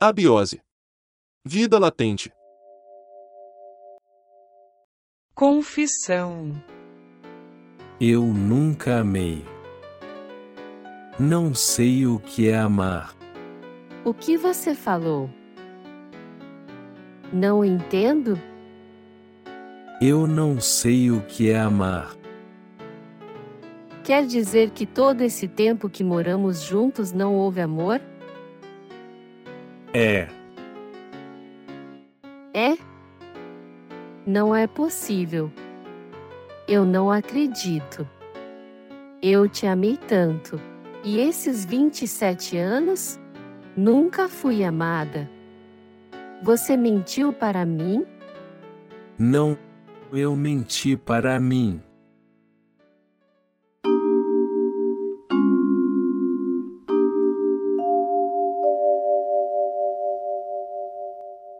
Abiose. Vida latente. Confissão. Eu nunca amei. Não sei o que é amar. O que você falou? Não entendo? Eu não sei o que é amar. Quer dizer que todo esse tempo que moramos juntos não houve amor? É. É? Não é possível. Eu não acredito. Eu te amei tanto. E esses 27 anos? Nunca fui amada. Você mentiu para mim? Não. Eu menti para mim.